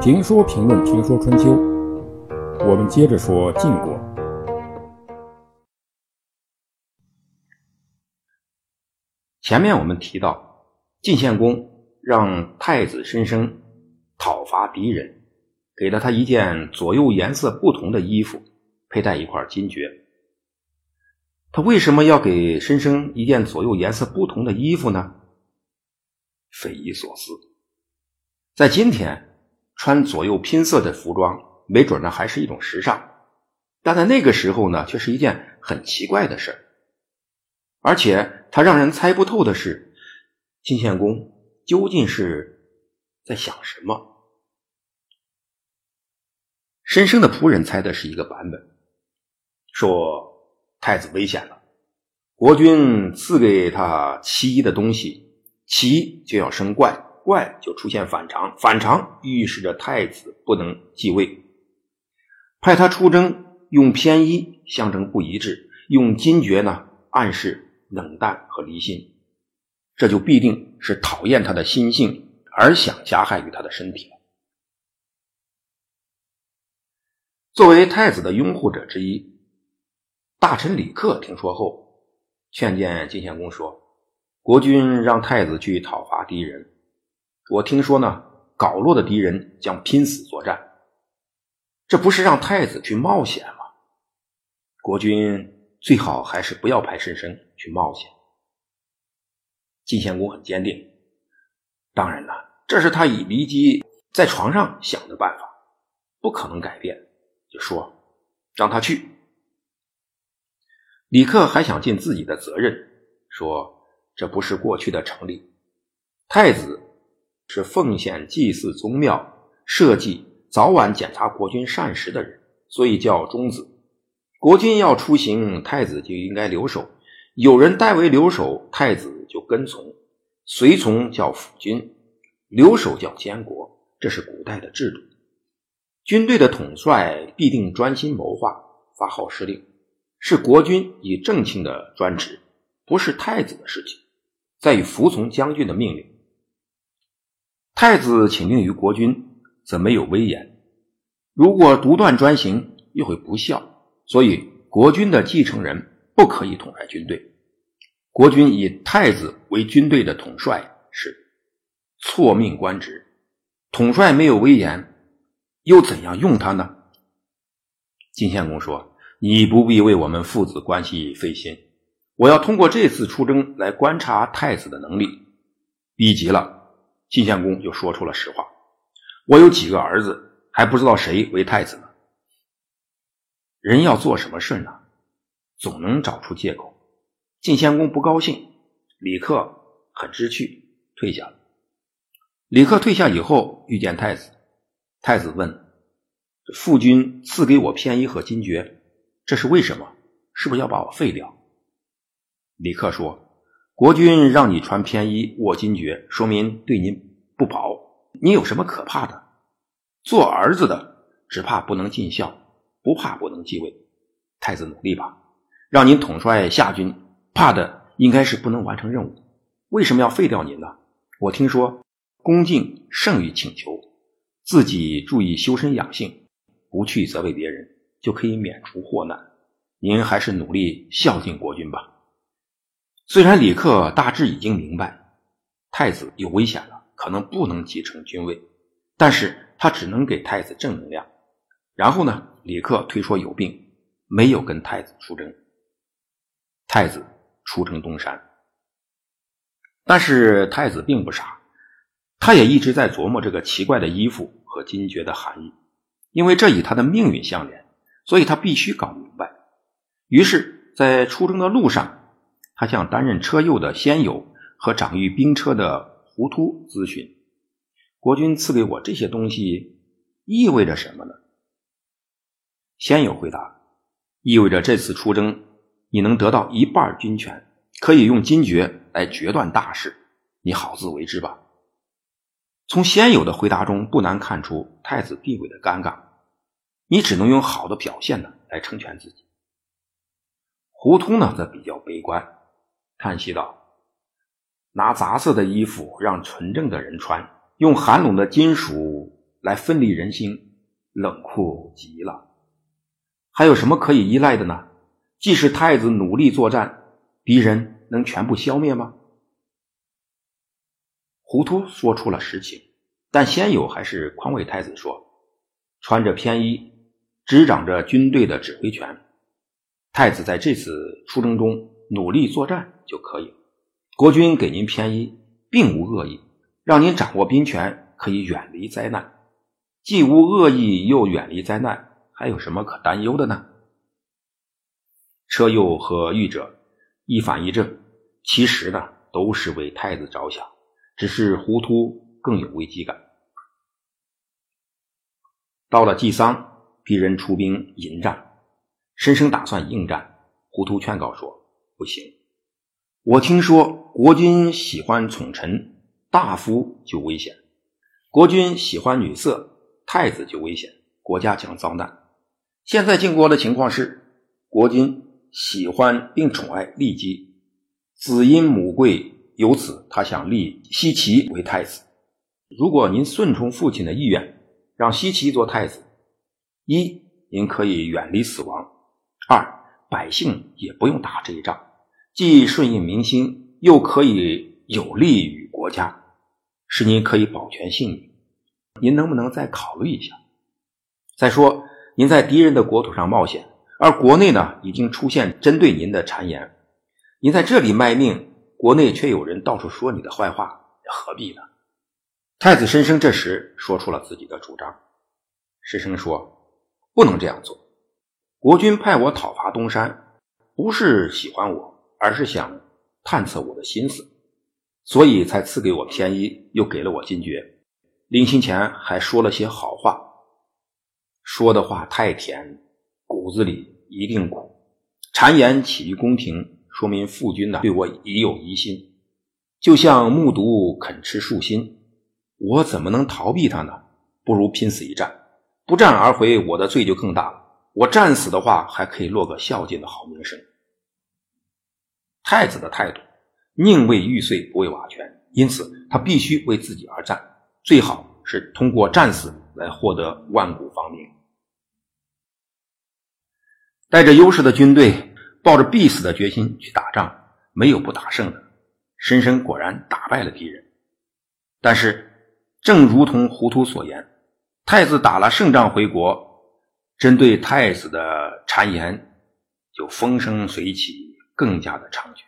评说评论评说春秋，我们接着说晋国。前面我们提到，晋献公让太子申生讨伐敌人，给了他一件左右颜色不同的衣服，佩戴一块金爵。他为什么要给申生一件左右颜色不同的衣服呢？匪夷所思。在今天。穿左右拼色的服装，没准呢还是一种时尚，但在那个时候呢，却是一件很奇怪的事而且他让人猜不透的是，晋献公究竟是在想什么？申生的仆人猜的是一个版本，说太子危险了，国君赐给他奇异的东西，奇就要生怪。怪就出现反常，反常预示着太子不能继位。派他出征，用偏衣象征不一致，用金爵呢暗示冷淡和离心，这就必定是讨厌他的心性而想加害于他的身体。作为太子的拥护者之一，大臣李克听说后，劝谏晋献公说：“国君让太子去讨伐敌人。”我听说呢，搞落的敌人将拼死作战，这不是让太子去冒险吗？国君最好还是不要派申生去冒险。晋献公很坚定，当然了，这是他以骊姬在床上想的办法，不可能改变，就说让他去。李克还想尽自己的责任，说这不是过去的成立，太子。是奉献祭祀宗庙、社稷、早晚检查国君膳食的人，所以叫中子。国君要出行，太子就应该留守。有人代为留守，太子就跟从。随从叫辅军，留守叫监国。这是古代的制度。军队的统帅必定专心谋划，发号施令，是国君以正卿的专职，不是太子的事情，在于服从将军的命令。太子请命于国君，则没有威严；如果独断专行，又会不孝。所以，国君的继承人不可以统帅军队。国君以太子为军队的统帅，是错命官职。统帅没有威严，又怎样用他呢？晋献公说：“你不必为我们父子关系费心，我要通过这次出征来观察太子的能力。”逼急了。晋献公就说出了实话：“我有几个儿子，还不知道谁为太子呢。”人要做什么事呢，总能找出借口。晋献公不高兴，李克很知趣，退下了。李克退下以后，遇见太子，太子问：“父君赐给我偏衣和金爵，这是为什么？是不是要把我废掉？”李克说。国君让你穿偏衣、握金爵，说明对您不薄。你有什么可怕的？做儿子的只怕不能尽孝，不怕不能继位。太子努力吧，让您统帅夏军，怕的应该是不能完成任务。为什么要废掉您呢？我听说恭敬胜于请求，自己注意修身养性，不去责备别人，就可以免除祸难。您还是努力孝敬国君吧。虽然李克大致已经明白太子有危险了，可能不能继承君位，但是他只能给太子正能量。然后呢，李克推说有病，没有跟太子出征。太子出征东山，但是太子并不傻，他也一直在琢磨这个奇怪的衣服和金爵的含义，因为这与他的命运相连，所以他必须搞明白。于是，在出征的路上。他向担任车右的先友和掌御兵车的胡突咨询：“国君赐给我这些东西，意味着什么呢？”先友回答：“意味着这次出征，你能得到一半军权，可以用金爵来决断大事。你好自为之吧。”从先友的回答中，不难看出太子地位的尴尬。你只能用好的表现呢来成全自己。胡突呢，则比较悲观。叹息道：“拿杂色的衣服让纯正的人穿，用寒冷的金属来分离人心，冷酷极了。还有什么可以依赖的呢？即使太子努力作战，敌人能全部消灭吗？糊涂说出了实情，但先友还是宽慰太子说：“穿着偏衣，执掌着军队的指挥权。太子在这次出征中努力作战就可以。国君给您偏衣，并无恶意，让您掌握兵权，可以远离灾难。既无恶意，又远离灾难。”还有什么可担忧的呢？车右和御者一反一正，其实呢都是为太子着想，只是糊涂更有危机感。到了祭丧，敌人出兵迎战，申生打算应战，糊涂劝告说：“不行，我听说国君喜欢宠臣，大夫就危险；国君喜欢女色，太子就危险，国家将遭难。”现在晋国的情况是，国君喜欢并宠爱骊姬，子因母贵，由此他想立奚齐为太子。如果您顺从父亲的意愿，让奚齐做太子，一您可以远离死亡；二百姓也不用打这一仗，既顺应民心，又可以有利于国家，使您可以保全性命。您能不能再考虑一下？再说。您在敌人的国土上冒险，而国内呢已经出现针对您的谗言。您在这里卖命，国内却有人到处说你的坏话，何必呢？太子申生这时说出了自己的主张。申生说：“不能这样做。国君派我讨伐东山，不是喜欢我，而是想探测我的心思，所以才赐给我偏衣，又给了我金爵。临行前还说了些好话。”说的话太甜，骨子里一定苦。谗言起于宫廷，说明父君呢对我已有疑心，就像木渎肯吃树心，我怎么能逃避他呢？不如拼死一战，不战而回，我的罪就更大了。我战死的话，还可以落个孝敬的好名声。太子的态度，宁为玉碎，不为瓦全，因此他必须为自己而战，最好是通过战死来获得万古芳名。带着优势的军队，抱着必死的决心去打仗，没有不打胜的。申生果然打败了敌人，但是，正如同糊涂所言，太子打了胜仗回国，针对太子的谗言就风生水起，更加的长久。